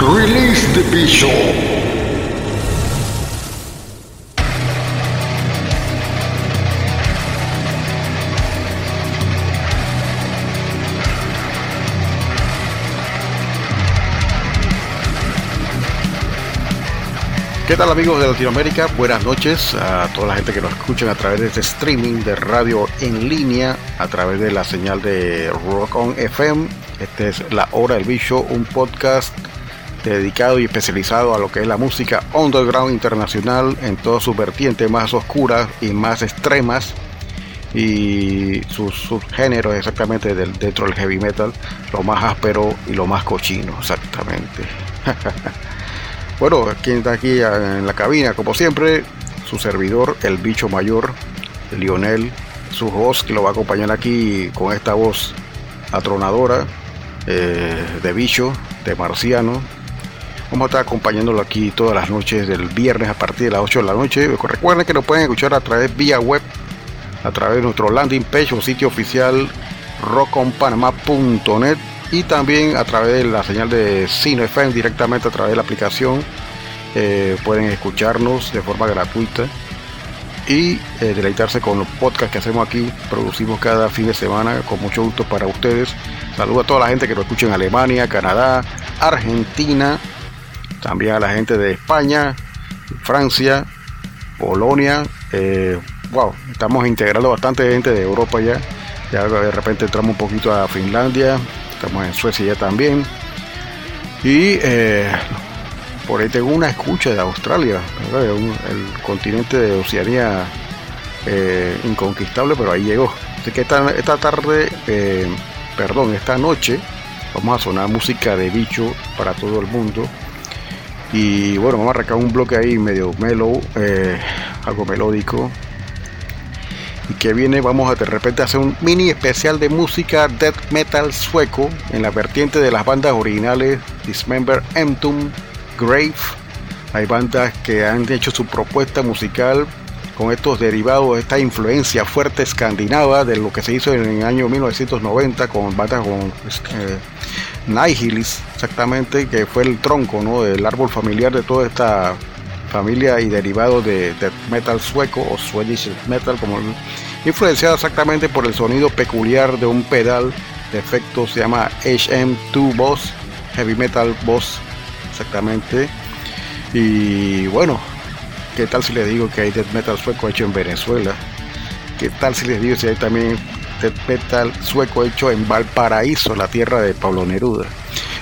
Release the Bishop. ¿Qué tal amigos de Latinoamérica? Buenas noches a toda la gente que nos escucha a través de este streaming de radio en línea, a través de la señal de Rock On FM. Este es La Hora del Bicho, un podcast dedicado y especializado a lo que es la música underground internacional en todas sus vertientes más oscuras y más extremas y sus subgéneros exactamente dentro del heavy metal, lo más áspero y lo más cochino exactamente. bueno, quien está aquí en la cabina, como siempre, su servidor, el bicho mayor, Lionel, su host que lo va a acompañar aquí con esta voz atronadora eh, de bicho, de marciano, Vamos a estar acompañándolo aquí todas las noches del viernes a partir de las 8 de la noche. Recuerden que lo pueden escuchar a través vía web, a través de nuestro landing page o sitio oficial rockonpanama.net y también a través de la señal de Cine FM directamente a través de la aplicación. Eh, pueden escucharnos de forma gratuita y eh, deleitarse con los podcasts que hacemos aquí. Producimos cada fin de semana con mucho gusto para ustedes. Saludo a toda la gente que nos escucha en Alemania, Canadá, Argentina, también a la gente de España, Francia, Polonia. Eh, wow, estamos integrando bastante gente de Europa ya. Ya de repente entramos un poquito a Finlandia, estamos en Suecia ya también. Y eh, por ahí tengo una escucha de Australia, el continente de Oceanía eh, inconquistable, pero ahí llegó. Así que esta, esta tarde, perdón, esta noche, vamos a sonar música de bicho para todo el mundo. Y bueno, vamos a arrancar un bloque ahí medio mellow, eh, algo melódico. Y que viene, vamos a de repente hacer un mini especial de música death metal sueco en la vertiente de las bandas originales Dismember, Entomb, Grave. Hay bandas que han hecho su propuesta musical con estos derivados, esta influencia fuerte escandinava de lo que se hizo en el año 1990 con bandas como eh, Nihilis, exactamente, que fue el tronco ¿no? del árbol familiar de toda esta familia y derivado de, metal sueco o Swedish metal, como influenciado exactamente por el sonido peculiar de un pedal de efecto, se llama HM2 Boss, Heavy Metal Boss, exactamente. Y bueno, ¿qué tal si les digo que hay death metal sueco hecho en Venezuela? ¿Qué tal si les digo si hay también metal sueco hecho en Valparaíso, la tierra de Pablo Neruda.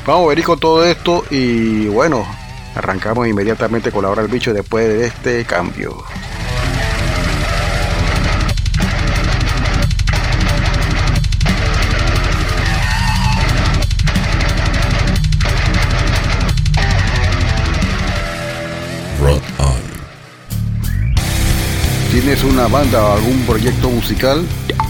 Vamos a ver con todo esto y bueno, arrancamos inmediatamente con la hora del bicho después de este cambio. ¿Tienes una banda o algún proyecto musical?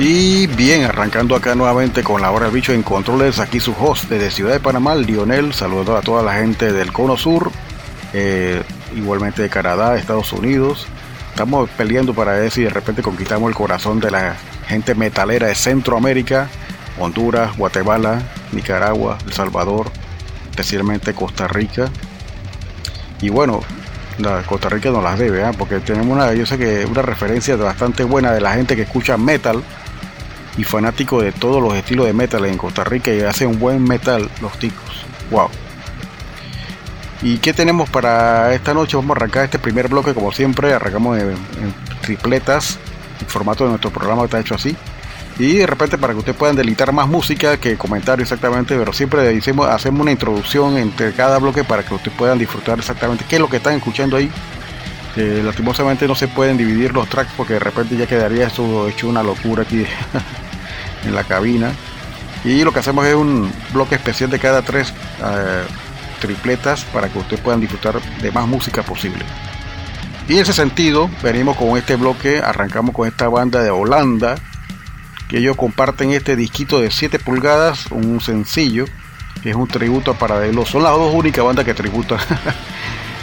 Y bien, arrancando acá nuevamente con la hora del bicho en controles, aquí su host desde Ciudad de Panamá, Lionel, saludando a toda la gente del Cono Sur, eh, igualmente de Canadá, Estados Unidos. Estamos peleando para ver si de repente conquistamos el corazón de la gente metalera de Centroamérica, Honduras, Guatemala, Nicaragua, El Salvador, especialmente Costa Rica. Y bueno, la Costa Rica nos las debe, ¿ah? porque tenemos una, yo sé que una referencia bastante buena de la gente que escucha metal y fanático de todos los estilos de metal en Costa Rica y hace un buen metal los ticos. Wow. ¿Y qué tenemos para esta noche? Vamos a arrancar este primer bloque como siempre, arrancamos en, en tripletas, el formato de nuestro programa está hecho así. Y de repente para que ustedes puedan delitar más música que comentarios exactamente, pero siempre hicimos, hacemos una introducción entre cada bloque para que ustedes puedan disfrutar exactamente qué es lo que están escuchando ahí. Eh, lastimosamente no se pueden dividir los tracks porque de repente ya quedaría eso hecho una locura aquí en la cabina. Y lo que hacemos es un bloque especial de cada tres eh, tripletas para que ustedes puedan disfrutar de más música posible. Y en ese sentido, venimos con este bloque, arrancamos con esta banda de Holanda, que ellos comparten este disquito de 7 pulgadas, un sencillo, que es un tributo para ellos. Son las dos únicas bandas que tributan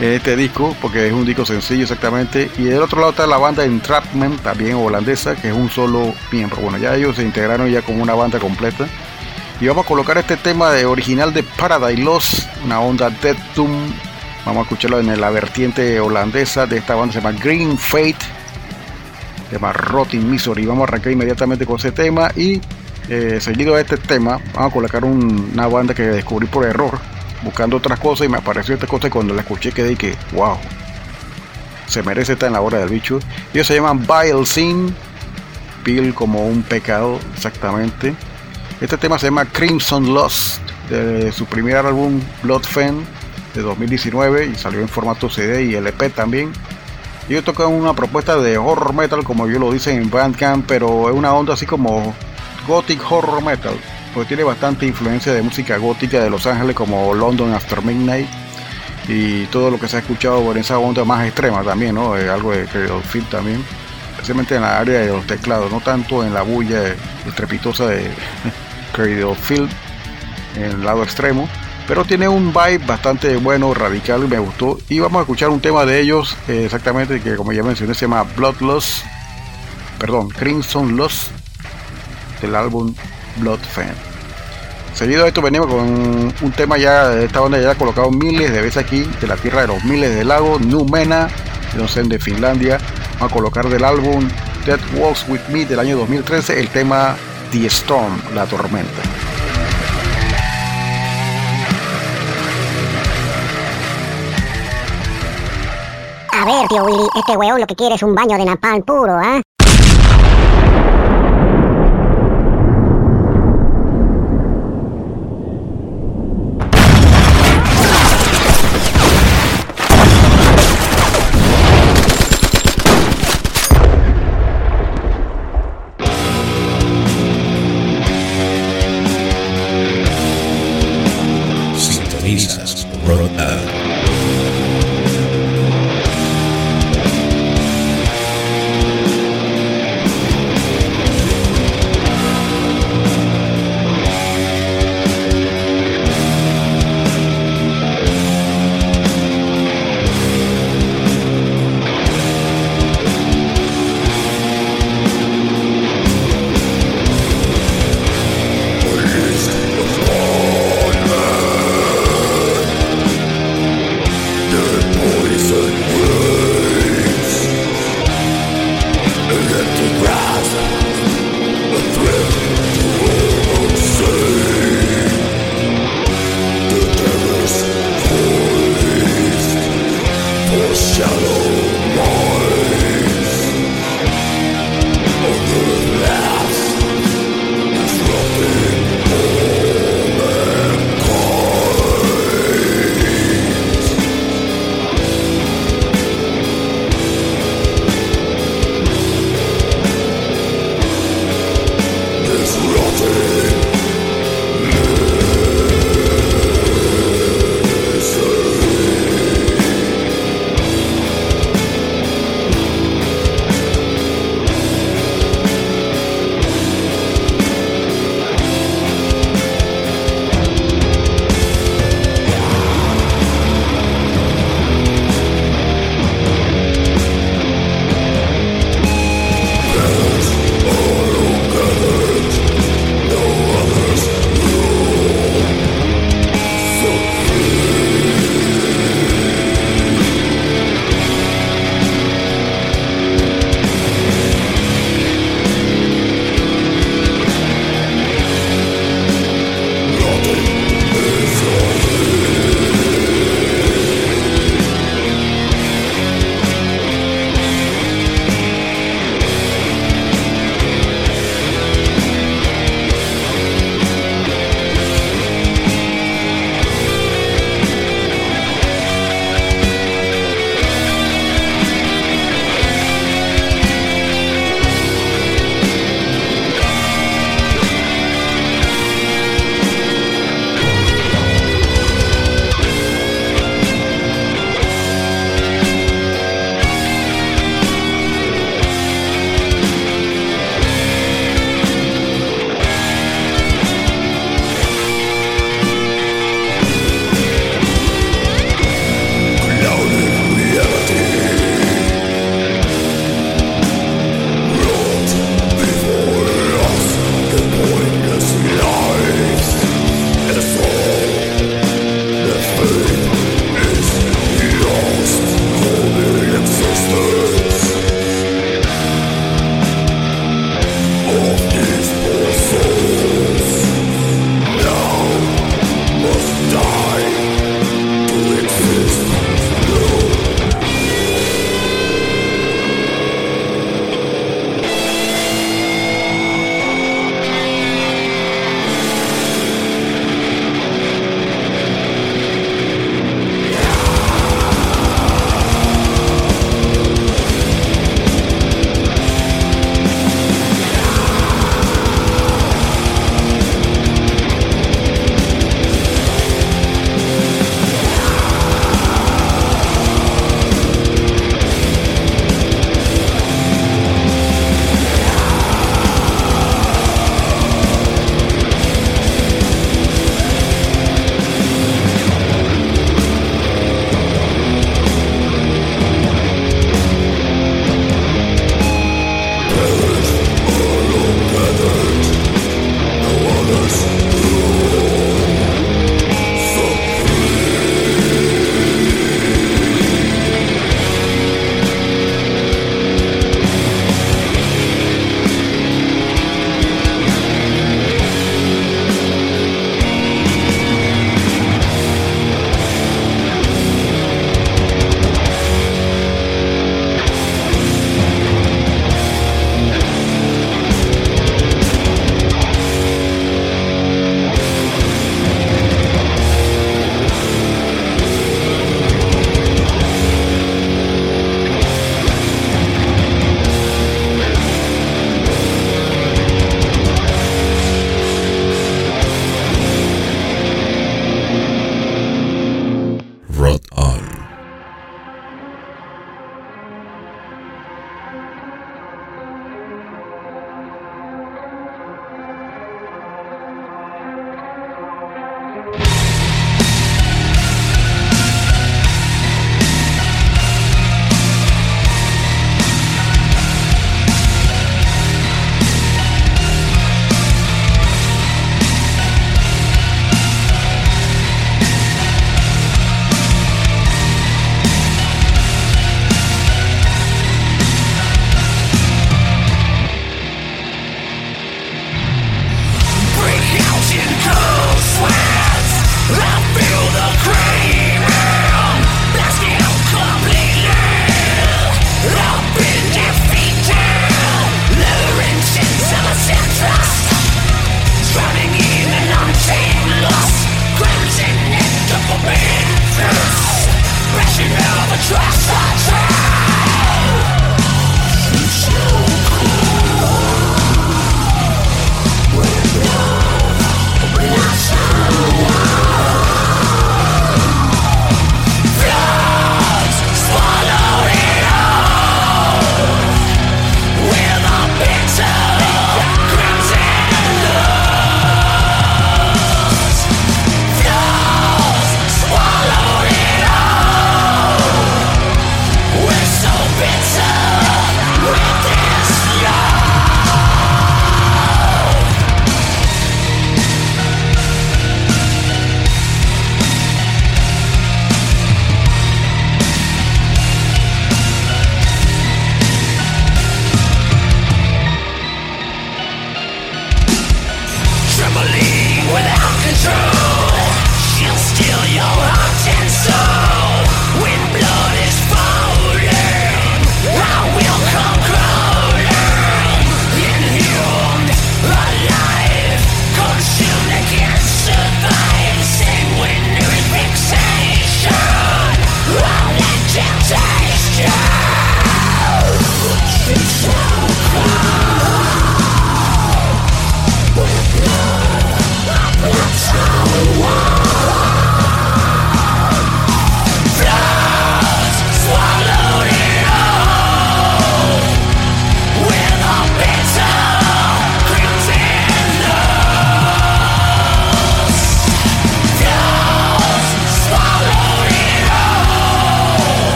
este disco, porque es un disco sencillo exactamente. Y del otro lado está la banda Entrapment, también holandesa, que es un solo miembro. Bueno, ya ellos se integraron ya como una banda completa. Y vamos a colocar este tema de original de Paradise Lost, una onda Dead Doom. Vamos a escucharlo en la vertiente holandesa de esta banda, se llama Green Fate tema Rotting Misery. Vamos a arrancar inmediatamente con ese tema y eh, seguido de este tema vamos a colocar un, una banda que descubrí por error buscando otras cosas y me apareció esta cosa y cuando la escuché quedé que wow se merece estar en la hora del bicho. Ellos se llaman Vile Sin Pil como un pecado exactamente. Este tema se llama Crimson Lost de su primer álbum Blood Fan de 2019 y salió en formato CD y LP también. Ellos tocan una propuesta de horror metal, como yo lo dicen en Bandcamp, pero es una onda así como gothic horror metal, porque tiene bastante influencia de música gótica de Los Ángeles, como London After Midnight, y todo lo que se ha escuchado por esa onda más extrema también, ¿no? Eh, algo de Field también, especialmente en la área de los teclados, no tanto en la bulla estrepitosa de Field, en el lado extremo pero tiene un vibe bastante bueno, radical y me gustó. Y vamos a escuchar un tema de ellos, eh, exactamente, que como ya mencioné, se llama Bloodlust, perdón, Crimson Lost, del álbum Blood Fan. Seguido de esto venimos con un tema ya de esta banda ya colocado miles de veces aquí, de la tierra de los miles de lagos, Numena, de Finlandia. A colocar del álbum Dead Walks With Me del año 2013 el tema The Storm, la tormenta. A ver, tío Willy, este weón lo que quiere es un baño de napalm puro, ¿ah?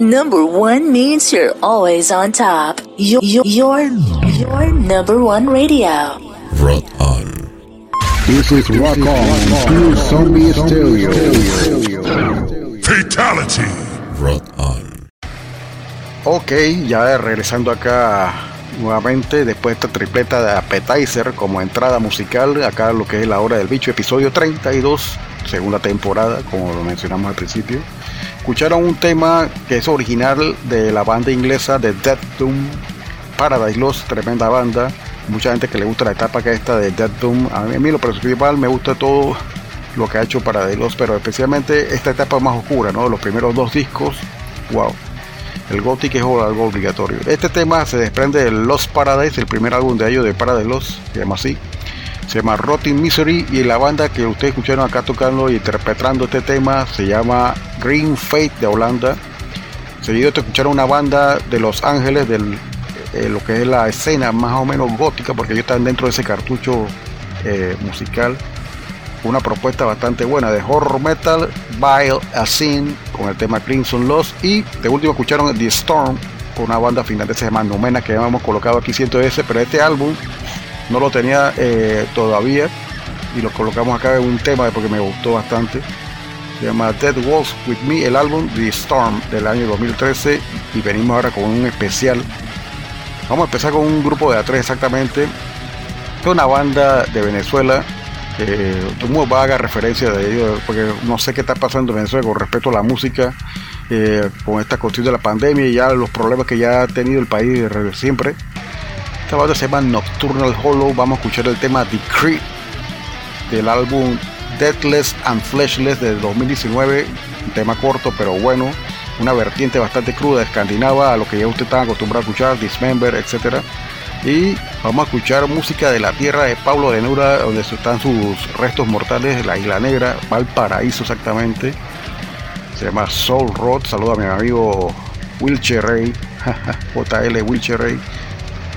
Number one means you're always on top. Your, your, your, your number one radio. Rock on. This is Rock On through Zombie Stereo. Fatality. Rock on. Ok, ya regresando acá nuevamente después de esta tripleta de appetizer como entrada musical, acá lo que es la hora del bicho, episodio 32, segunda temporada, como lo mencionamos al principio. Escucharon un tema que es original de la banda inglesa de Death Doom, Paradise Lost, tremenda banda. Mucha gente que le gusta la etapa que esta de Death Doom. A mí, a mí lo principal me gusta todo lo que ha hecho Paradise Lost, pero especialmente esta etapa más oscura, ¿no? Los primeros dos discos, wow. El Gothic es algo obligatorio. Este tema se desprende de Lost Paradise, el primer álbum de ellos de Paradise Lost, se llama así. Se llama Rotting Misery y la banda que ustedes escucharon acá tocando y interpretando este tema se llama Green Fate de Holanda. Seguido te escucharon una banda de Los Ángeles, del, eh, lo que es la escena más o menos gótica, porque ellos están dentro de ese cartucho eh, musical. Una propuesta bastante buena de horror metal, Vile Sin con el tema Crimson Lost. Y de último escucharon The Storm con una banda finlandesa llamada Numena que ya hemos colocado aquí 100S, pero este álbum no lo tenía eh, todavía y lo colocamos acá en un tema porque me gustó bastante. Se llama Dead Walls With Me, el álbum The Storm del año 2013 y venimos ahora con un especial. Vamos a empezar con un grupo de A3 exactamente. Es una banda de Venezuela. Eh, muy vaga referencia de ellos porque no sé qué está pasando en Venezuela con respecto a la música eh, con esta cuestión de la pandemia y ya los problemas que ya ha tenido el país siempre. Esta banda se llama Nocturnal Hollow. Vamos a escuchar el tema Decree del álbum Deathless and Fleshless de 2019. Un tema corto pero bueno. Una vertiente bastante cruda, escandinava, a lo que ya usted está acostumbrado a escuchar, Dismember, etc. Y vamos a escuchar música de la tierra de Pablo de Nura, donde están sus restos mortales de la Isla Negra, Valparaíso exactamente. Se llama Soul Road. Saludo a mi amigo Wilcher Ray, JL Wilcher Ray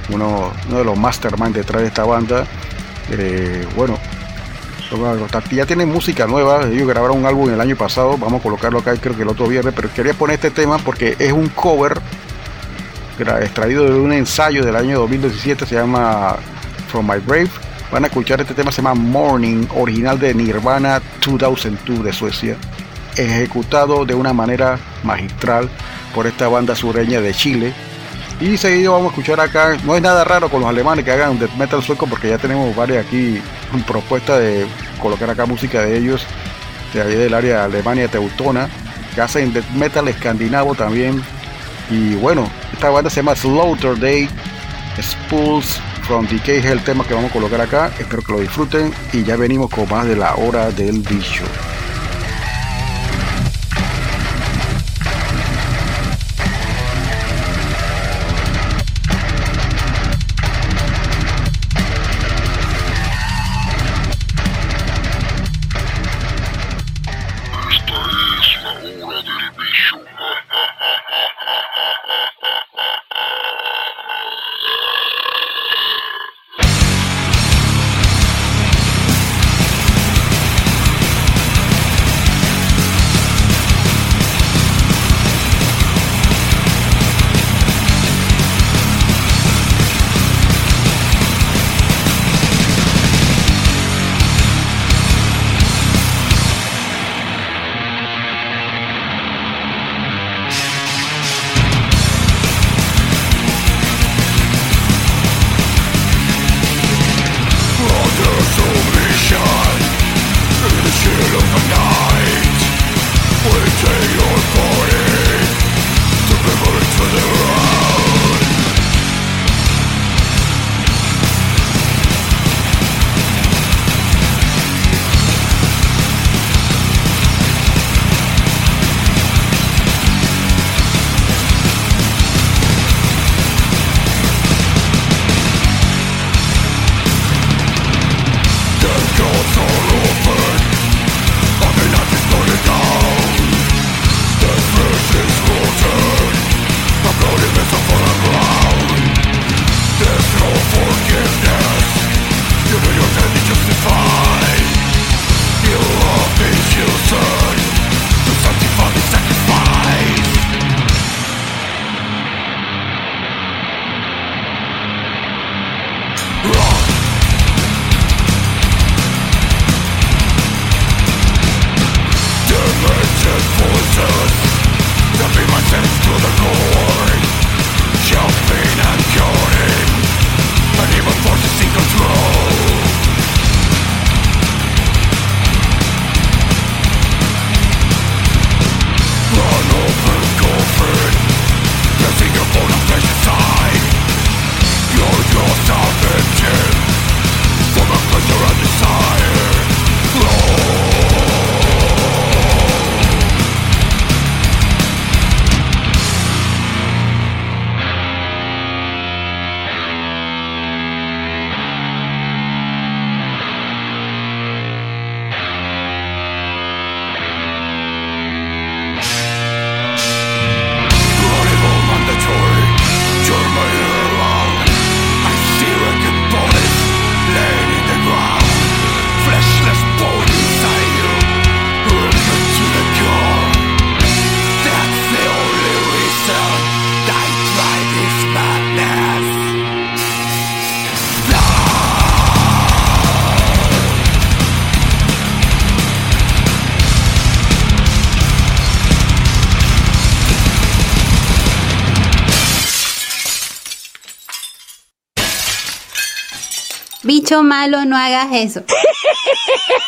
uno, uno de los mastermind detrás de esta banda. Eh, bueno, ya tienen música nueva. Ellos grabaron un álbum el año pasado. Vamos a colocarlo acá, creo que el otro viernes. Pero quería poner este tema porque es un cover extraído de un ensayo del año 2017. Se llama From My Grave. Van a escuchar este tema, se llama Morning, original de Nirvana 2002 de Suecia. Ejecutado de una manera magistral por esta banda sureña de Chile, y seguido vamos a escuchar acá, no es nada raro con los alemanes que hagan death metal sueco porque ya tenemos varias aquí propuestas de colocar acá música de ellos, de ahí del área Alemania teutona, que hacen death metal escandinavo también. Y bueno, esta banda se llama Slaughter Day, Spools from Decay es el tema que vamos a colocar acá. Espero que lo disfruten y ya venimos con más de la hora del bicho. Malo, no hagas eso.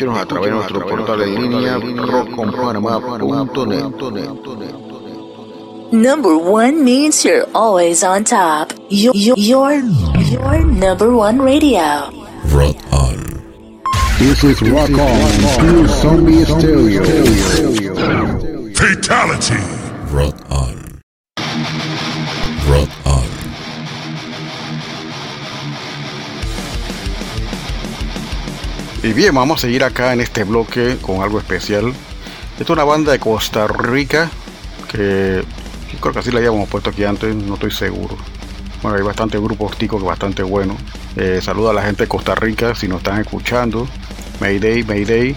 Escúchenos a través de nuestro portal en línea rockconpanamá.net. Number one means you're always on top. You're your, your number one radio. Rot on. This is Rock On, pure zombie stereo. Fatality! Y bien, vamos a seguir acá en este bloque con algo especial. Esta es una banda de Costa Rica que creo que así la habíamos puesto aquí antes, no estoy seguro. Bueno, hay bastante grupos ticos bastante bueno. Eh, saluda a la gente de Costa Rica si nos están escuchando. Mayday, Mayday.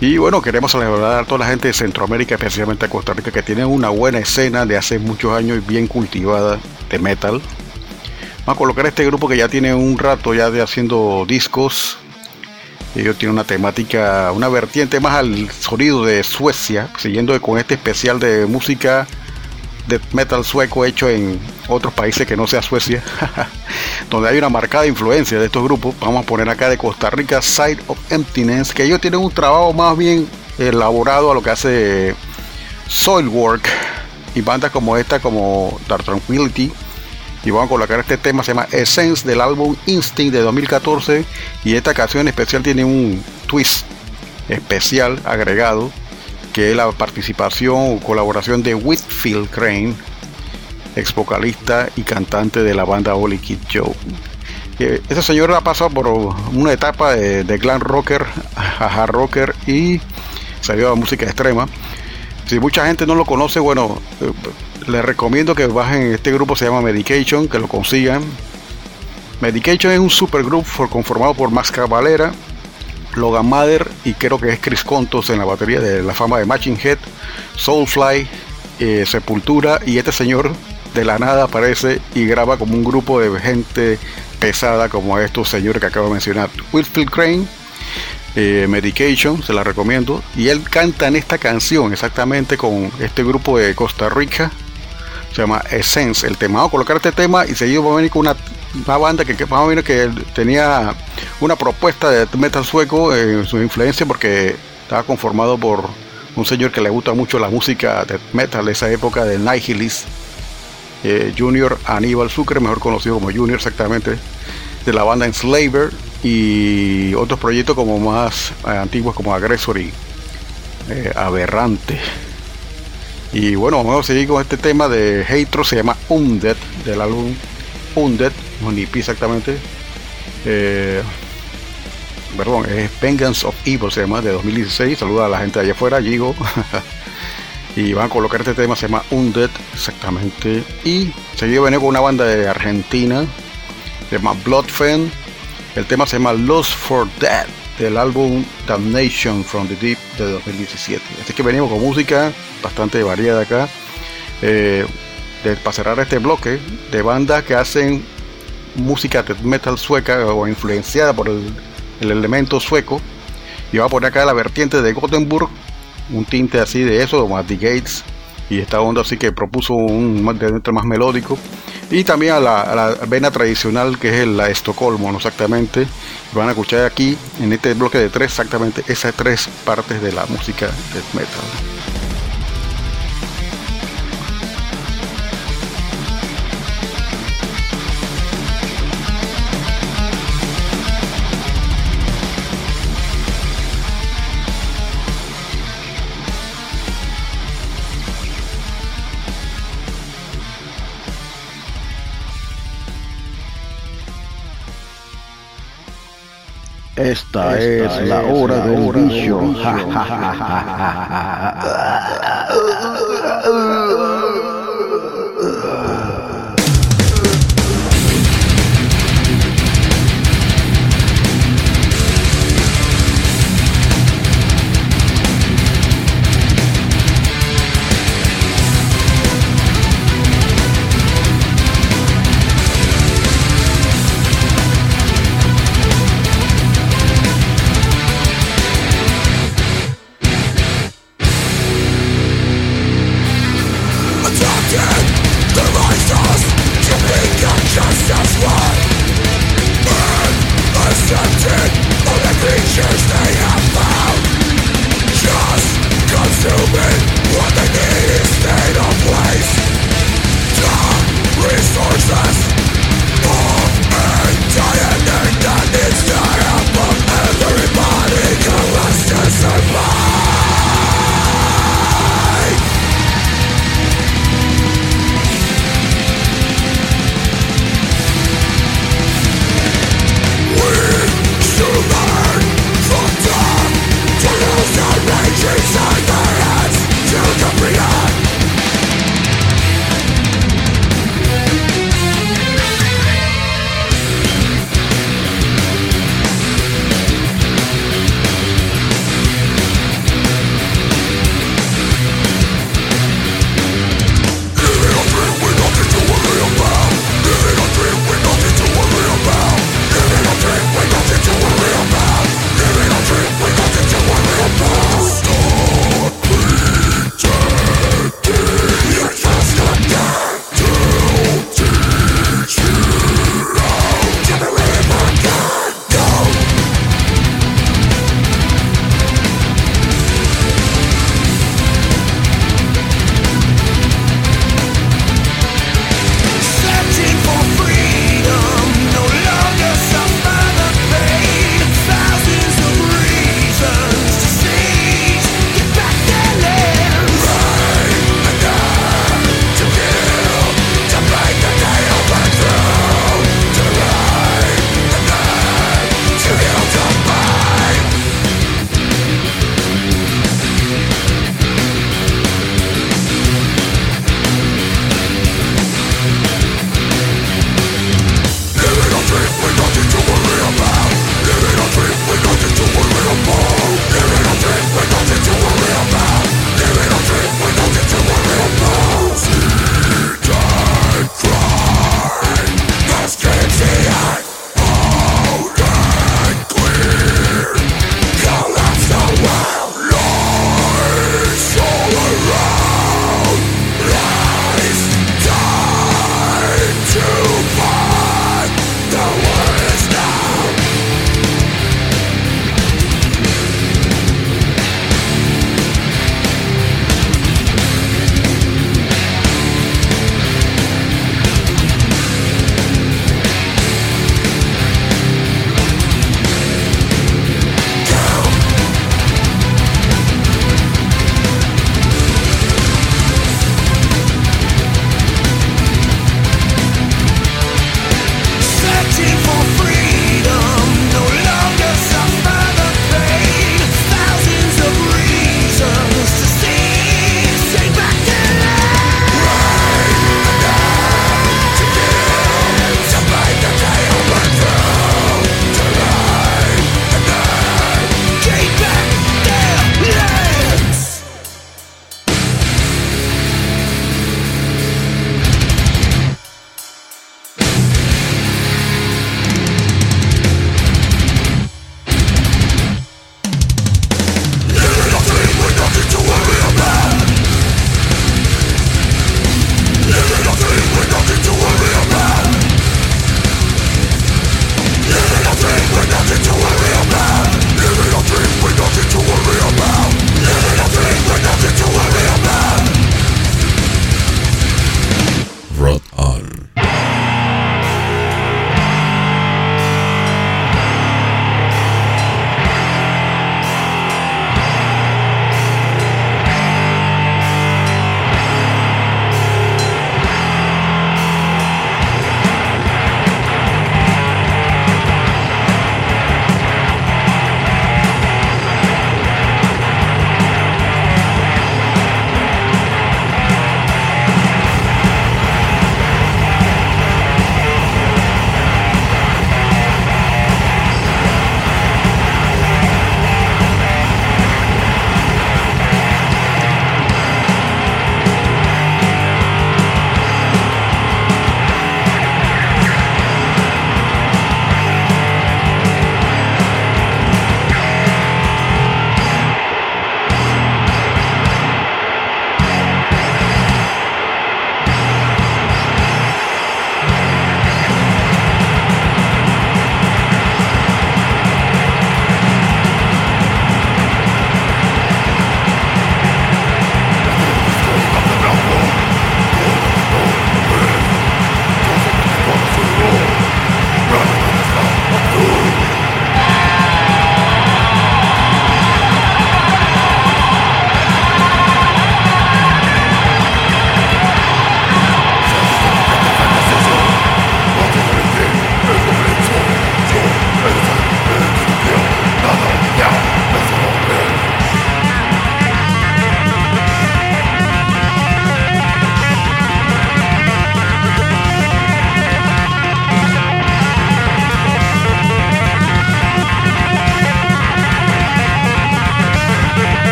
Y bueno, queremos celebrar a toda la gente de Centroamérica, especialmente a Costa Rica, que tiene una buena escena de hace muchos años y bien cultivada de metal. Vamos a colocar este grupo que ya tiene un rato ya de haciendo discos. Ellos tienen una temática, una vertiente más al sonido de Suecia, siguiendo con este especial de música de metal sueco hecho en otros países que no sea Suecia, donde hay una marcada influencia de estos grupos. Vamos a poner acá de Costa Rica Side of Emptiness, que ellos tienen un trabajo más bien elaborado a lo que hace Soilwork y bandas como esta, como Dark Tranquility. Y vamos a colocar este tema, se llama Essence del álbum Instinct de 2014. Y esta canción especial tiene un twist especial agregado que es la participación o colaboración de Whitfield Crane, ex vocalista y cantante de la banda Holy Kid Joe. Eh, Este señor ha pasado por una etapa de, de glam rocker a hard rocker y salió a música extrema. Si mucha gente no lo conoce, bueno, eh, les recomiendo que bajen este grupo, se llama Medication, que lo consigan. Medication es un supergroup for- conformado por Max Cavalera, Logan Mather y creo que es Chris Contos en la batería de la fama de Matching Head, Soulfly, eh, Sepultura y este señor de la nada aparece y graba como un grupo de gente pesada como estos señores que acabo de mencionar. Whitfield Crane, eh, Medication, se la recomiendo. Y él canta en esta canción exactamente con este grupo de Costa Rica. Se llama Essence. El tema. Vamos a colocar este tema y seguido va a venir con una, una banda que, que más o que tenía una propuesta de metal sueco en su influencia porque estaba conformado por un señor que le gusta mucho la música de metal de esa época de Nihilist. eh, Junior Aníbal Sucre, mejor conocido como Junior exactamente, de la banda Enslaver y otros proyectos como más antiguos como Aggressor y eh, Aberrante. Y bueno, vamos a seguir con este tema de Hatro, se llama Undead, del álbum Undead, no pi exactamente. Eh, perdón, es Vengeance of Evil, se llama, de 2016. Saluda a la gente de allá afuera, Gigo. y van a colocar este tema, se llama Undead, exactamente. Y seguido viene con una banda de Argentina, se llama Bloodfen. El tema se llama Lost for Dead, del álbum Damnation from the Deep de 2017. Así que venimos con música bastante variada acá. Eh, de, para cerrar este bloque de bandas que hacen música de metal sueca o influenciada por el, el elemento sueco. Y va a poner acá la vertiente de Gothenburg, un tinte así de eso, más The Gates. Y esta onda así que propuso un dentro más melódico. Y también a la, a la vena tradicional que es la Estocolmo, ¿no? exactamente. Van a escuchar aquí en este bloque de tres exactamente esas tres partes de la música de metal. Esta, es, la hora del bicho. Enjoy they have found. Just consuming what they need instead of waste The resources.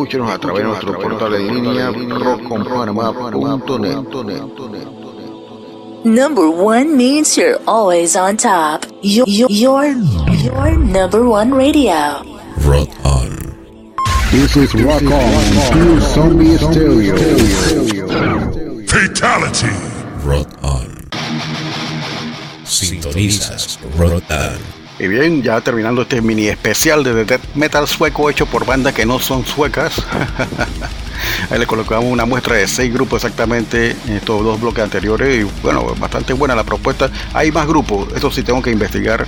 Escúchenos a través de nuestro portal en línea rockconpanamá.net. Number one means you're always on top. Your, your, your, your number one radio. Rock On. This is Rock On, pure zombie stereo. Fatality. Rock On. Sintonizas Rock On. Y bien, ya terminando este mini especial de death metal sueco hecho por bandas que no son suecas. Ahí le colocamos una muestra de seis grupos exactamente en estos dos bloques anteriores. Y bueno, bastante buena la propuesta. Hay más grupos, esto sí tengo que investigar,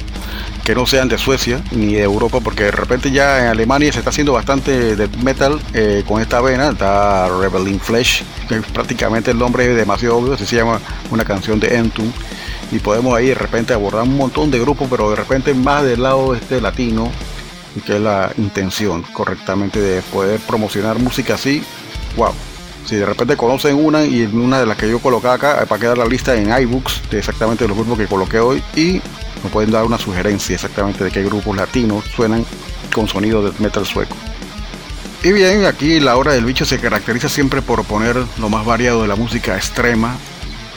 que no sean de Suecia ni de Europa, porque de repente ya en Alemania se está haciendo bastante death metal eh, con esta vena. Está Rebelling Flesh, que prácticamente el nombre es demasiado obvio, se llama una canción de Entum y podemos ahí de repente abordar un montón de grupos, pero de repente más del lado este latino, que es la intención correctamente de poder promocionar música así. Wow. Si de repente conocen una y una de las que yo colocaba acá, para quedar la lista en iBooks de exactamente los grupos que coloqué hoy y me pueden dar una sugerencia exactamente de qué grupos latinos suenan con sonido de metal sueco. Y bien, aquí la hora del bicho se caracteriza siempre por poner lo más variado de la música extrema,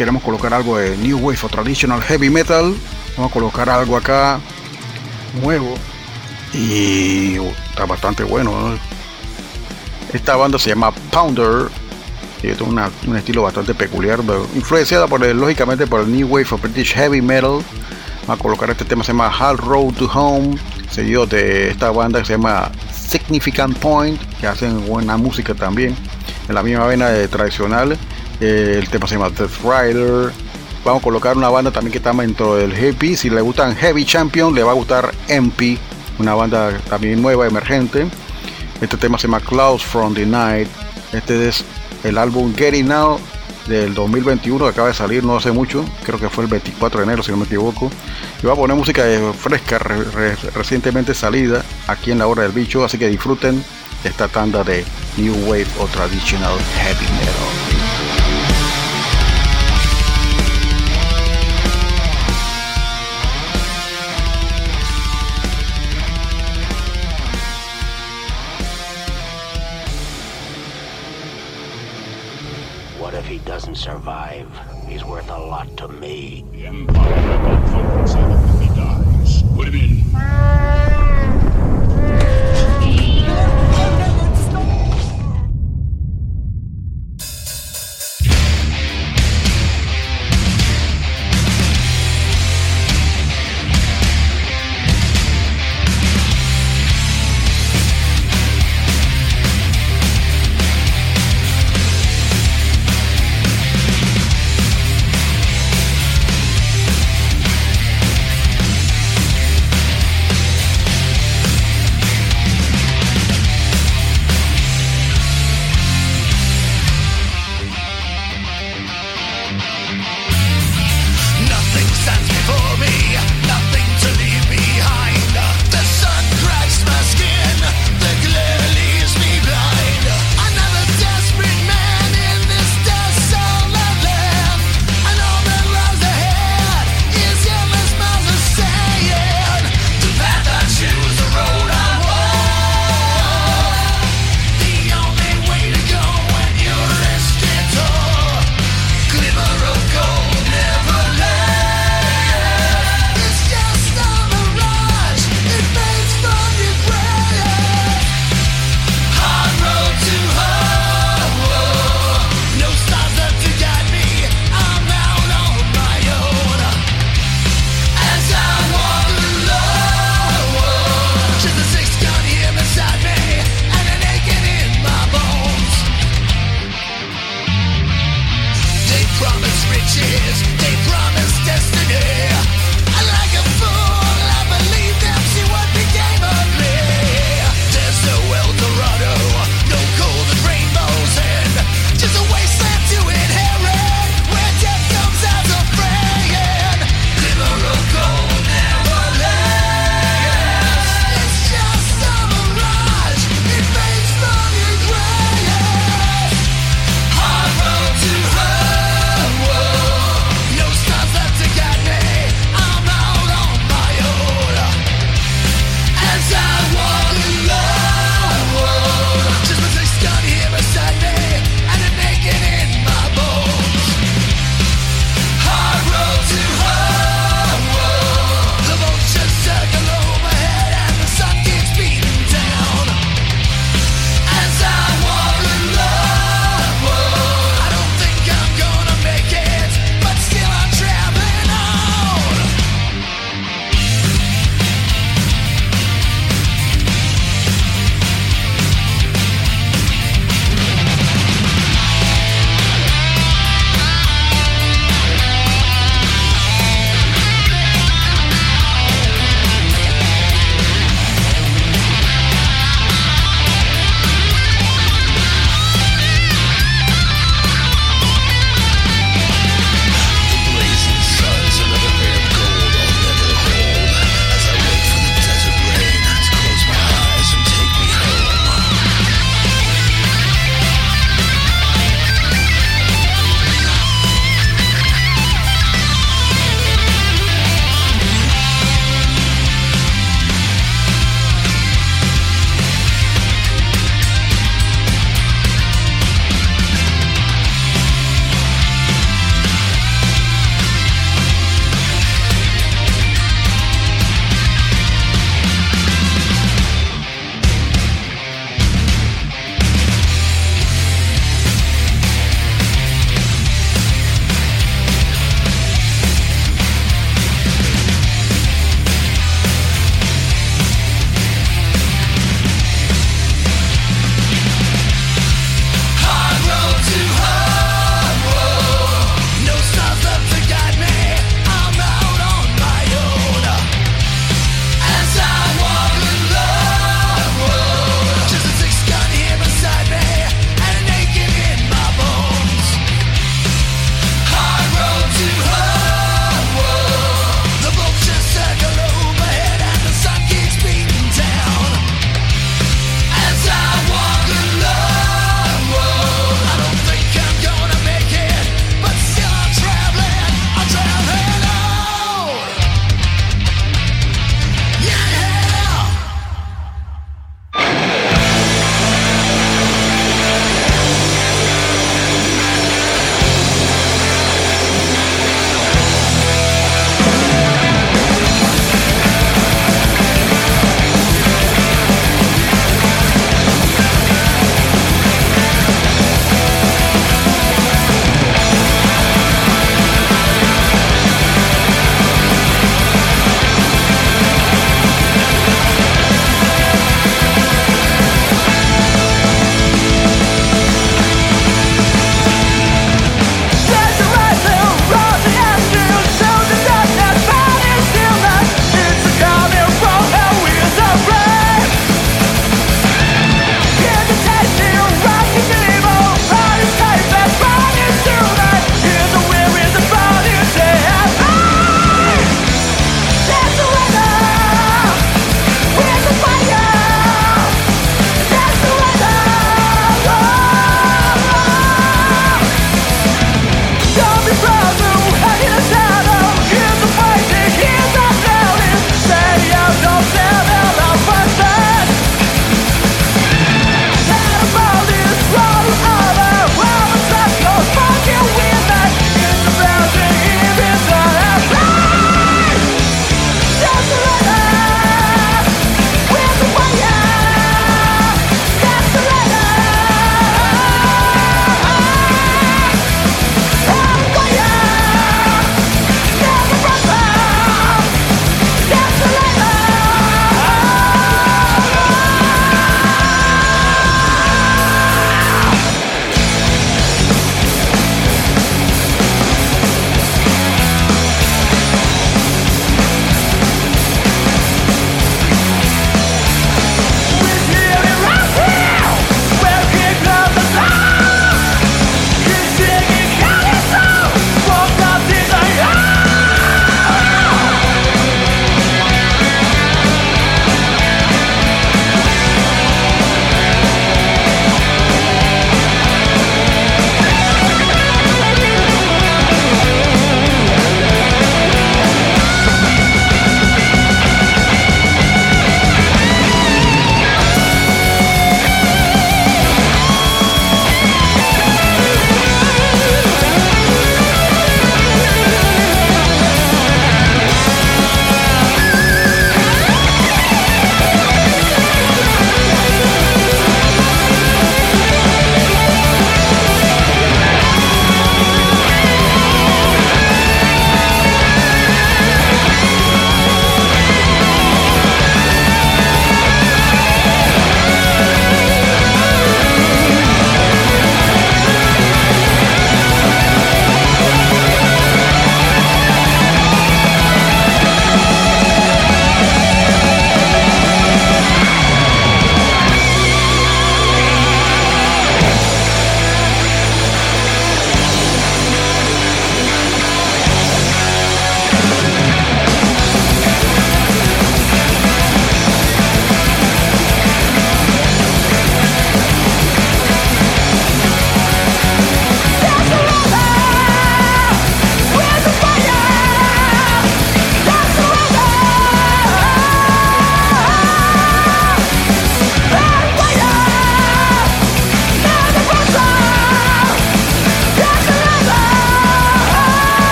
queremos colocar algo de New Wave o Traditional Heavy Metal, vamos a colocar algo acá nuevo y está bastante bueno. ¿no? Esta banda se llama Pounder y es un estilo bastante peculiar, influenciada por el- lógicamente por el New Wave o British Heavy Metal. Vamos a colocar este tema se llama Hard Road to Home, seguido de esta banda que se llama Significant Point, que hacen buena música también, en la misma vena de tradicional. Eh, el tema se llama Death Rider. Vamos a colocar una banda también que está dentro del heavy. Si le gustan Heavy Champion, le va a gustar MP, una banda también nueva, emergente. Este tema se llama Clouds from the Night. Este es el álbum Getting Now del 2021 que acaba de salir no hace mucho, creo que fue el 24 de enero si no me equivoco. Y voy a poner música de- fresca re- re- recientemente salida aquí en la hora del bicho, así que disfruten esta tanda de New Wave o Traditional Heavy Metal. What if he doesn't survive? He's worth a lot to me. The Empire will compensate if he dies. Put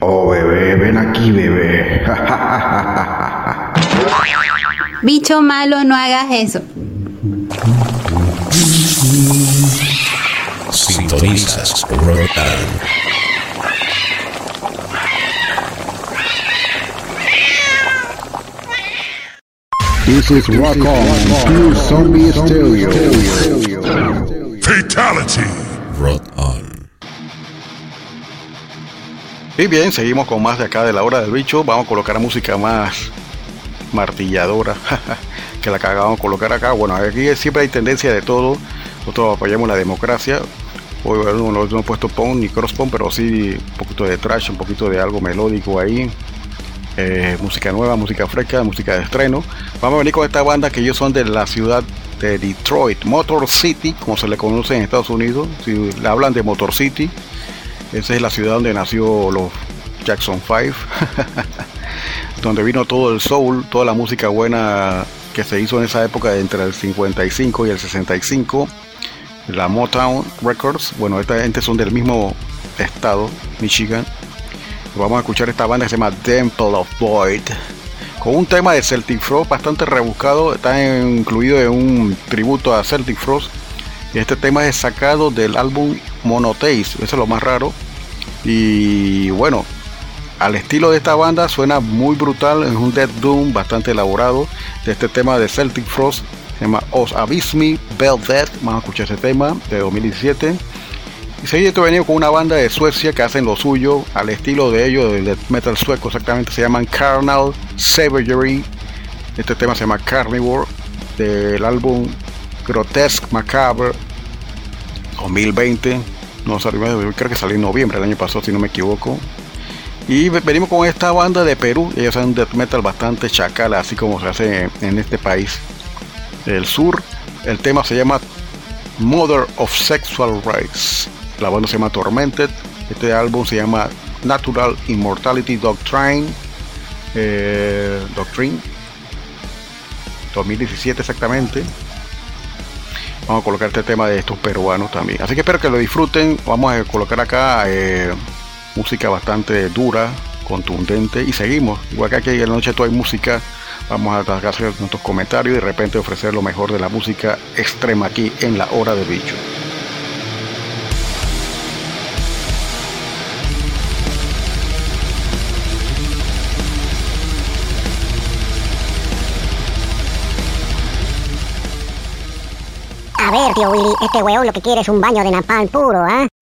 Oh, bebé, ven aquí, bebé. Bicho malo, no hagas eso. This is Rock On, Zombie Stereo. Fatality. Rot On. Y bien, seguimos con más de acá de la hora del bicho. Vamos a colocar música más martilladora que la que acabamos de colocar acá. Bueno, aquí siempre hay tendencia de todo. Nosotros apoyamos la democracia. Hoy bueno, no hemos puesto punk ni cross punk, pero sí un poquito de trash, un poquito de algo melódico ahí. Eh, música nueva, música fresca, música de estreno. Vamos a venir con esta banda que ellos son de la ciudad de Detroit, Motor City, como se le conoce en Estados Unidos. Si le hablan de Motor City, esa es la ciudad donde nació los Jackson 5, donde vino todo el soul, toda la música buena que se hizo en esa época entre el 55 y el 65. La Motown Records, bueno, esta gente son del mismo estado, Michigan. Vamos a escuchar esta banda que se llama Temple of Void. Con un tema de Celtic Frost bastante rebuscado. Está incluido en un tributo a Celtic Frost. Este tema es sacado del álbum Monotheist. Eso es lo más raro. Y bueno, al estilo de esta banda suena muy brutal. Es un Dead Doom bastante elaborado. De este tema de Celtic Frost. Se llama Os Abysmi Bell Dead. Vamos a escuchar ese tema de 2017. Y seguido venido con una banda de Suecia que hacen lo suyo al estilo de ellos, del metal sueco exactamente, se llaman Carnal Savagery. Este tema se llama Carnivore, del álbum Grotesque Macabre 2020. No salió, creo que salió en noviembre del año pasado, si no me equivoco. Y venimos con esta banda de Perú, ellos hacen death metal bastante chacal, así como se hace en este país del sur. El tema se llama Mother of Sexual Rights. La banda se llama Tormented. Este álbum se llama Natural Immortality Doctrine. Eh, Doctrine. 2017 exactamente. Vamos a colocar este tema de estos peruanos también. Así que espero que lo disfruten. Vamos a colocar acá eh, música bastante dura, contundente. Y seguimos. Igual que aquí en la noche todo hay música. Vamos a hacer nuestros comentarios y de repente ofrecer lo mejor de la música extrema aquí en la hora de bicho. A ver, tío Willy, este weón lo que quiere es un baño de napalm puro, ¿ah? Rot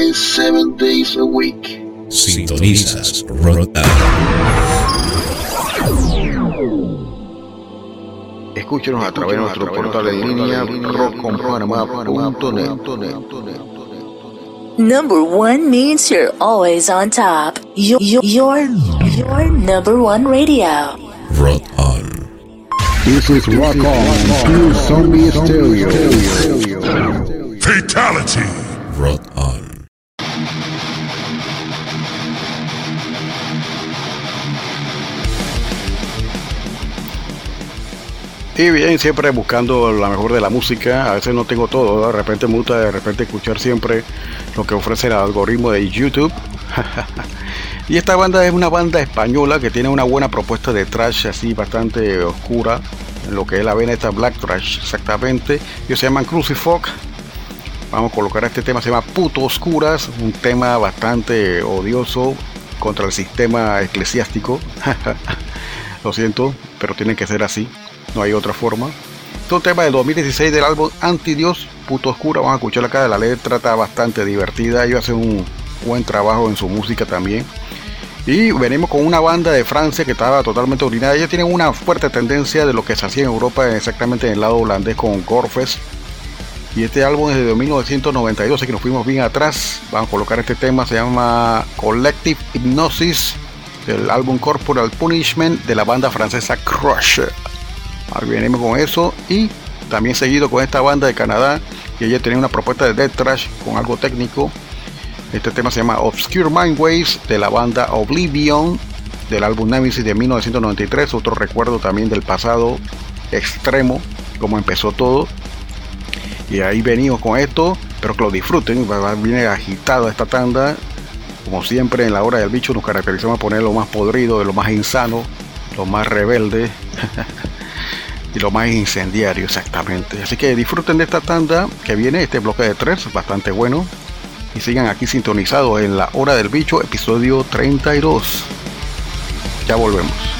hours 7 days a week. Sintonizas Rhode Escúchenos a través de nuestro portal en línea rockconpanamá.net. Number one means you're always on top. You're your, your number one radio. Rhode On. This is Rock On Pure Zombie Stereo. Y bien, siempre buscando la mejor de la música. A veces no tengo todo, de repente muta, de repente escuchar siempre lo que ofrece el algoritmo de YouTube. y esta banda es una banda española que tiene una buena propuesta de trash así bastante oscura. En lo que es la vena esta black trash exactamente. Ellos se llaman Crucifox. Vamos a colocar este tema, se llama Puto Oscuras, un tema bastante odioso contra el sistema eclesiástico. Lo siento, pero tiene que ser así no hay otra forma. Este es un tema del 2016 del álbum Anti Dios, Puto Oscura. Vamos a escuchar acá, la letra está bastante divertida. Ellos hacen un buen trabajo en su música también. Y venimos con una banda de Francia que estaba totalmente ordinaria. Ellos tienen una fuerte tendencia de lo que se hacía en Europa, exactamente en el lado holandés con Gorfest. Y este álbum es de 1992, así que nos fuimos bien atrás. Vamos a colocar este tema, se llama Collective Hypnosis, del álbum Corporal Punishment de la banda francesa Crush. Venimos con eso y también seguido con esta banda de Canadá que ella tenía una propuesta de death trash con algo técnico. Este tema se llama Obscure Mind Waves de la banda Oblivion del álbum Nemesis de 1993. Otro recuerdo también del pasado extremo, como empezó todo. Y ahí venimos con esto, pero que lo disfruten. Viene agitado esta tanda. Como siempre en la hora del bicho nos caracterizamos a poner lo más podrido, de lo más insano, lo más rebelde. y lo más incendiario exactamente. Así que disfruten de esta tanda que viene, este bloque de tres, bastante bueno. Y sigan aquí sintonizados en la hora del bicho, episodio 32. Ya volvemos.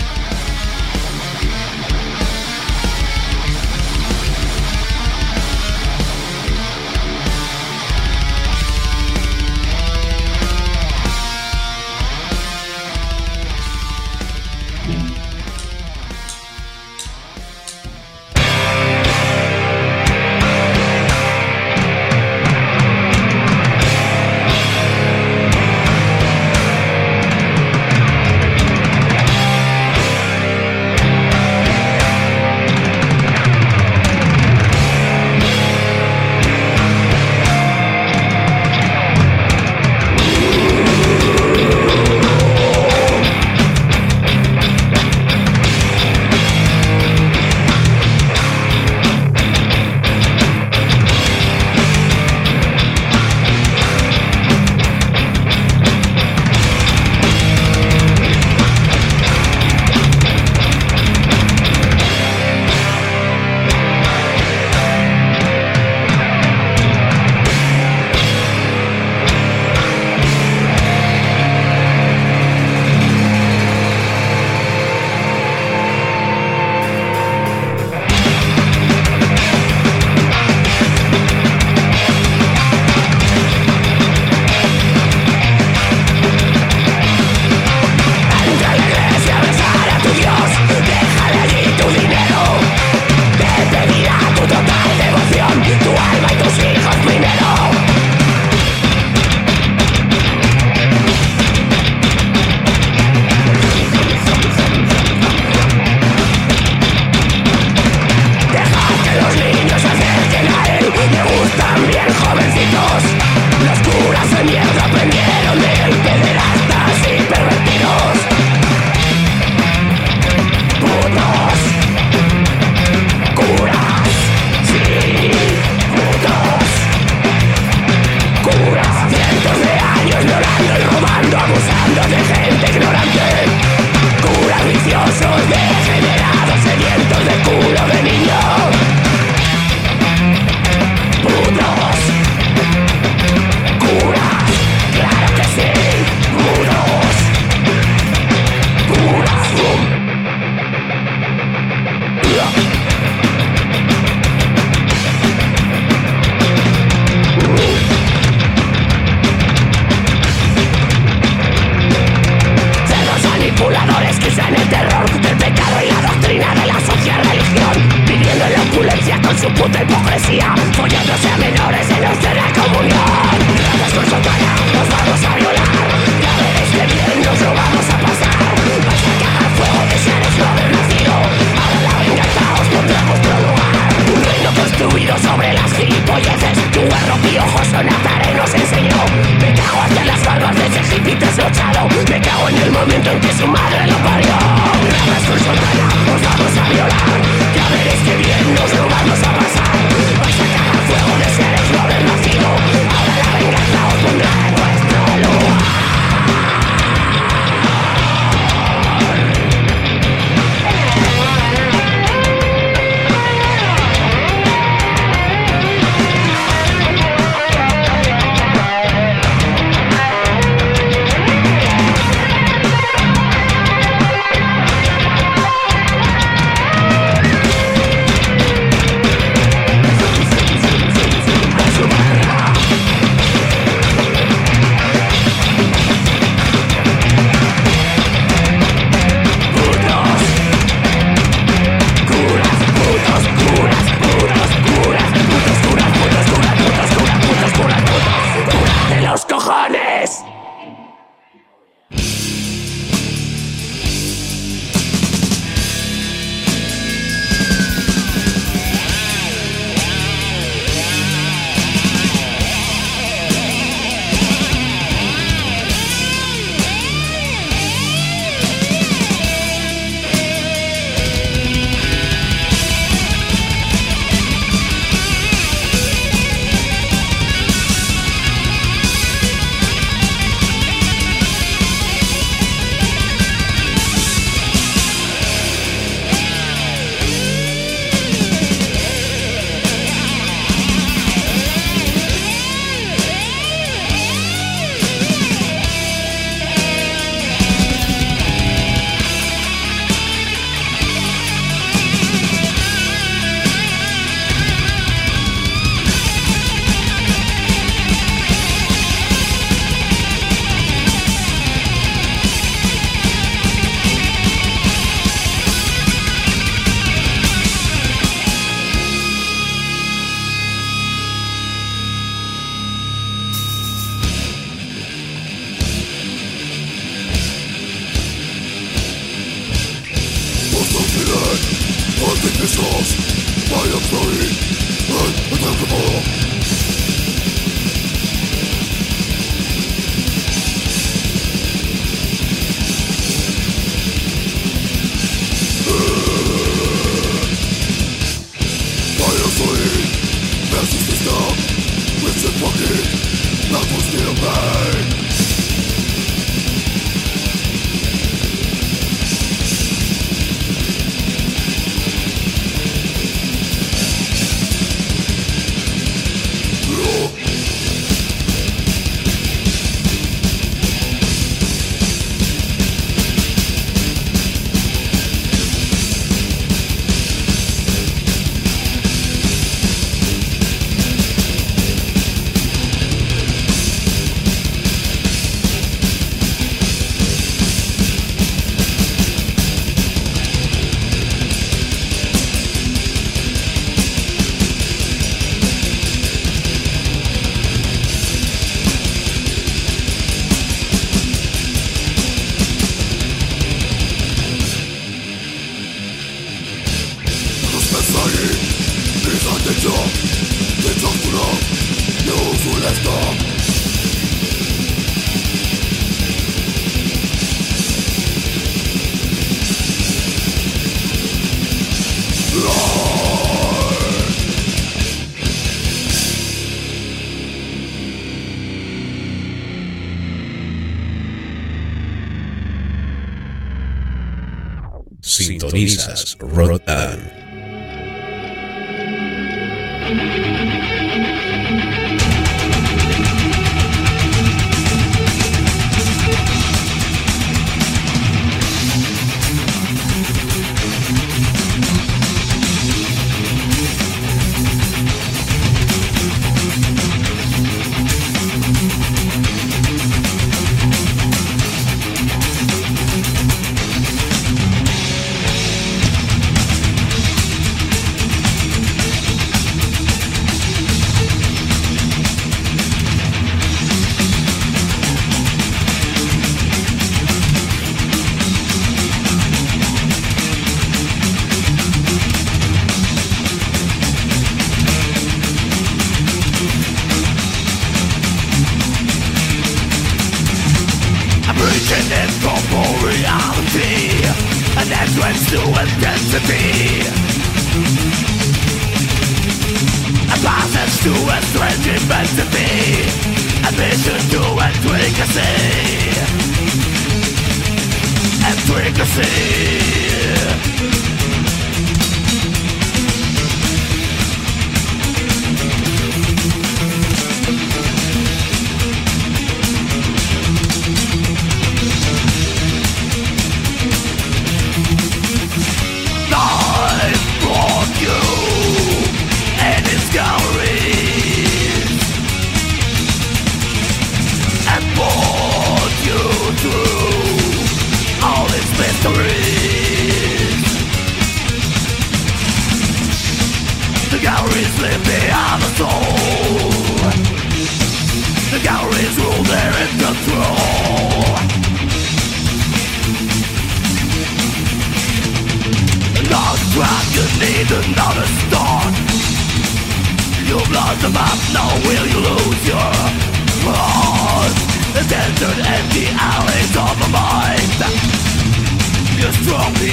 Sintonizas Rotan.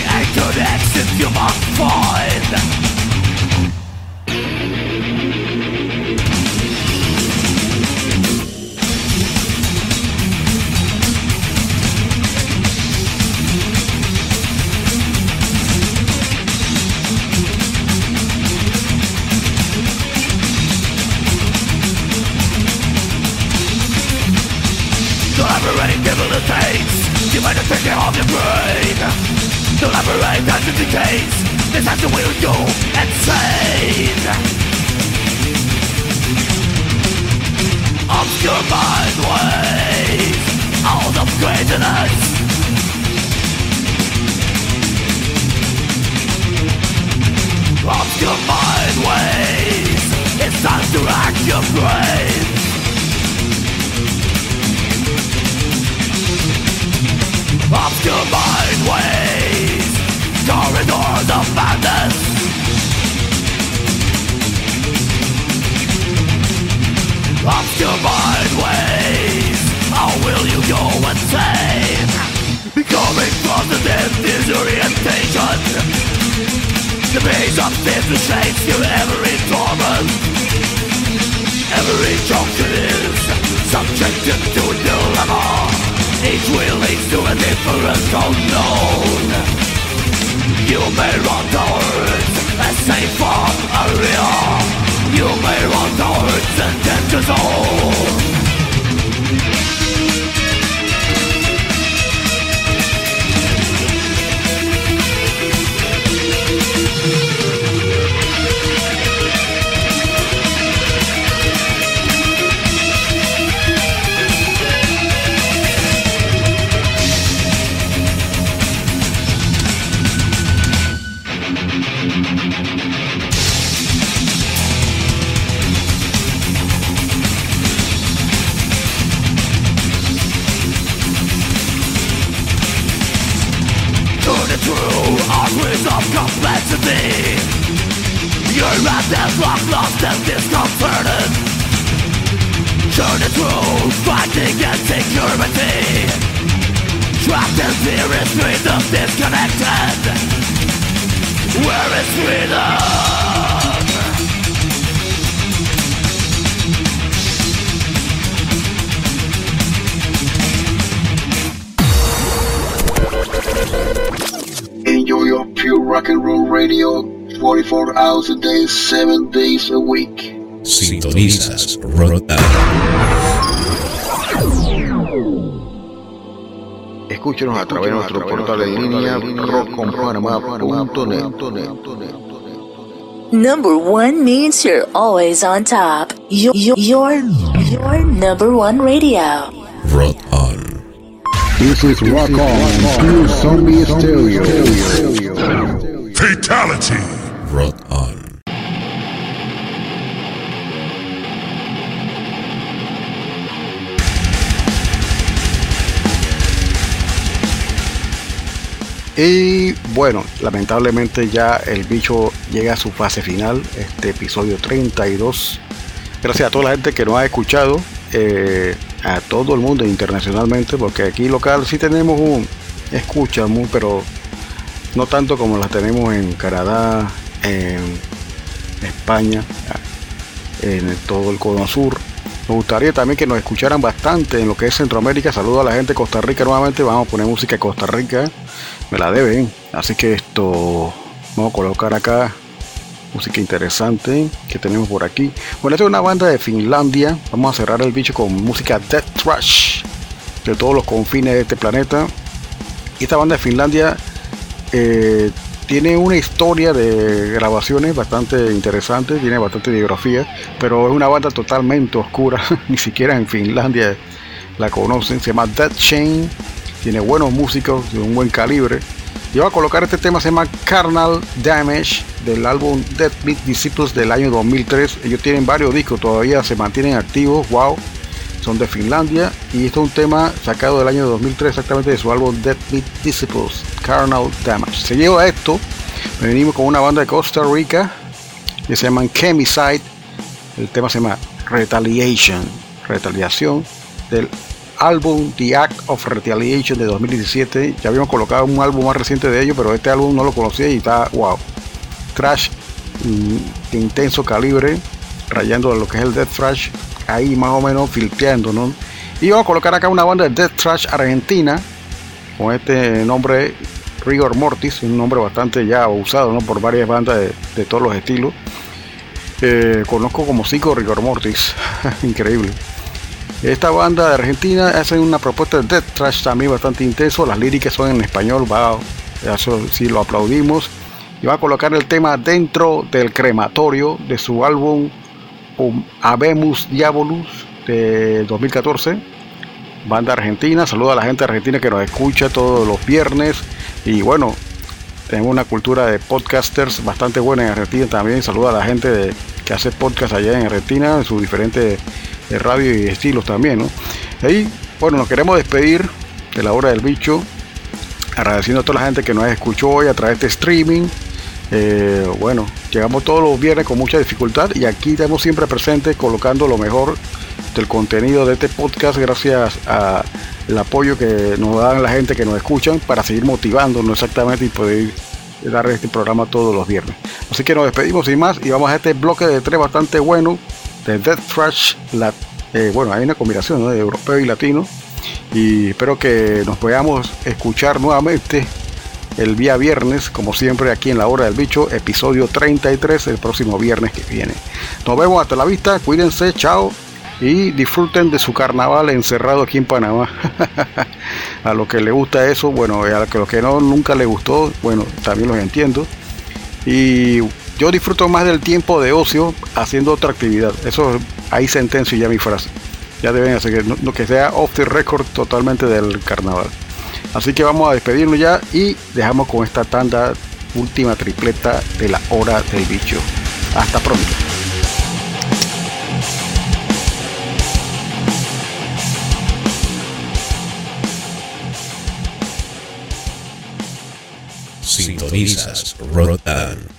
Strongly anchored exit you must find You might have taken off your brain Collaborate as it decays This has to will you insane. Obscure mind ways All of craziness Obscure mind ways It's time to rack your brain. Obscure mind ways Corridors of madness mind ways How will you go insane? Becoming positive disorientation The maze of different shapes to every torment Every junction is subjected to dilemma Each wheel leads to a different unknown You may run towards a safer area You may run towards a danger zone and discomforted Turning through fighting insecurity Trapped in fear is freedom disconnected. Where is freedom? Enjoy your pure rock and roll radio 44 hours a day, 7 days a week. Sintonizas Rotan. Escúchenos a través de nuestro portal en línea rockconpanamá.net. Number one means you're always on top. Your, your, your number one radio. Rot on. This is Rock On, Pure Zombie Stereo. Fatality. Y bueno, lamentablemente ya el bicho llega a su fase final, este episodio 32. Gracias a toda la gente que nos ha escuchado, eh, a todo el mundo internacionalmente, porque aquí local sí tenemos un escucha, muy, pero no tanto como las tenemos en Canadá, en España, en todo el cono sur. Nos gustaría también que nos escucharan bastante en lo que es Centroamérica. Saludo a la gente de Costa Rica nuevamente. Vamos a poner música de Costa Rica. Me la deben. Así que esto vamos a colocar acá música interesante que tenemos por aquí. Bueno, esta es una banda de Finlandia. Vamos a cerrar el bicho con música Death Thrash de todos los confines de este planeta. Esta banda de Finlandia eh, tiene una historia de grabaciones bastante interesante, tiene bastante biografía, pero es una banda totalmente oscura, ni siquiera en Finlandia la conocen, se llama Dead Chain, tiene buenos músicos de un buen calibre. Y voy a colocar este tema, se llama Carnal Damage, del álbum Dead Disciples del año 2003. Ellos tienen varios discos, todavía se mantienen activos, wow, son de Finlandia. Y esto es un tema sacado del año 2003 exactamente de su álbum Dead Disciples, Carnal Damage. Seguido a esto, venimos con una banda de Costa Rica que se llaman Chemicide. El tema se llama Retaliation, retaliación del álbum The Act of Retaliation de 2017. Ya habíamos colocado un álbum más reciente de ellos, pero este álbum no lo conocía y está wow. Trash mm, de intenso calibre, rayando lo que es el Death Trash, ahí más o menos filtreando, ¿no? Y vamos a colocar acá una banda de Death Trash argentina con este nombre Rigor Mortis, un nombre bastante ya usado ¿no? por varias bandas de, todos los estilos. Eh, conozco como cinco Rigor Mortis, increíble. Esta banda de Argentina hace una propuesta de Death Trash también bastante intenso. Las líricas son en español, va, eso lo aplaudimos. Y va a colocar el tema dentro del crematorio de su álbum um, Habemus Diabolus de 2014. Banda argentina, saluda a la gente argentina que nos escucha todos los viernes. Y bueno, tenemos una cultura de podcasters bastante buena en Argentina también. Saluda a la gente que hace podcast allá en Argentina, en sus diferentes de radio y estilos también, ¿no? Ahí, bueno, nos queremos despedir de la hora del bicho, agradeciendo a toda la gente que nos escuchó hoy a través de streaming. Eh, bueno, llegamos todos los viernes con mucha dificultad y aquí estamos siempre presentes colocando lo mejor del contenido de este podcast gracias al apoyo que nos dan la gente que nos escuchan para seguir motivándonos exactamente y poder dar este programa todos los viernes. Así que nos despedimos sin más y vamos a este bloque de tres bastante bueno de Death Thrash, la, eh, bueno, hay una combinación de europeo y latino. Y espero que nos podamos escuchar nuevamente el día viernes, como siempre, aquí en la hora del bicho, episodio 33, el próximo viernes que viene. Nos vemos hasta la vista, cuídense, chao y disfruten de su carnaval encerrado aquí en Panamá. a los que le gusta eso, bueno, a los que no nunca le gustó, bueno, también los entiendo. Y yo disfruto más del tiempo de ocio haciendo otra actividad. Eso ahí sentencio ya mi frase. Ya deben hacer que, que sea off the record totalmente del carnaval. Así que vamos a despedirnos ya y dejamos con esta tanda última tripleta de la hora del bicho. Hasta pronto. Sintonizas Rotan.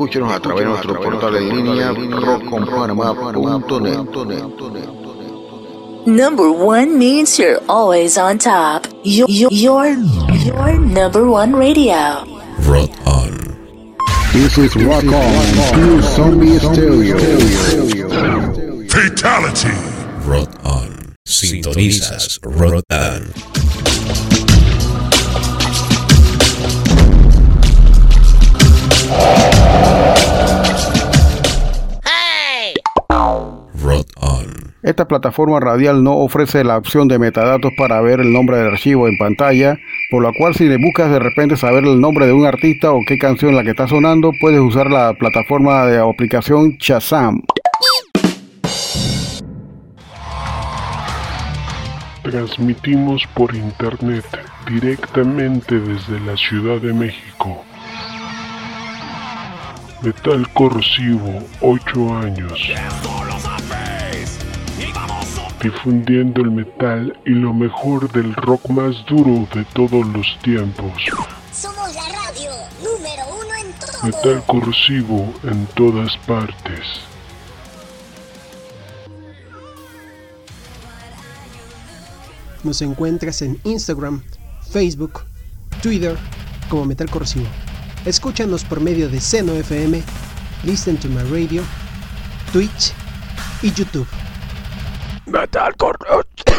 Escúchenos a través de nuestro portal en línea rockconpanamá.net. Number one means you're always on top. Your, your, your, your number one radio. Rot on. This is Rock On through Zombie Stereo. Fatality. Rot on. Sintonizas Rotan. Plataforma radial no ofrece la opción de metadatos para ver el nombre del archivo en pantalla, por lo cual si le buscas de repente saber el nombre de un artista o qué canción la que está sonando, puedes usar la plataforma de aplicación Shazam. Transmitimos por internet directamente desde la Ciudad de México. Metal corrosivo, 8 años. Difundiendo el metal y lo mejor del rock más duro de todos los tiempos. Somos la radio número uno en todo. Metal corrosivo en todas partes. Nos encuentras en Instagram, Facebook, Twitter como Metal Corrosivo. Escúchanos por medio de Seno FM, Listen to My Radio, Twitch y YouTube. Metal Corrosivo.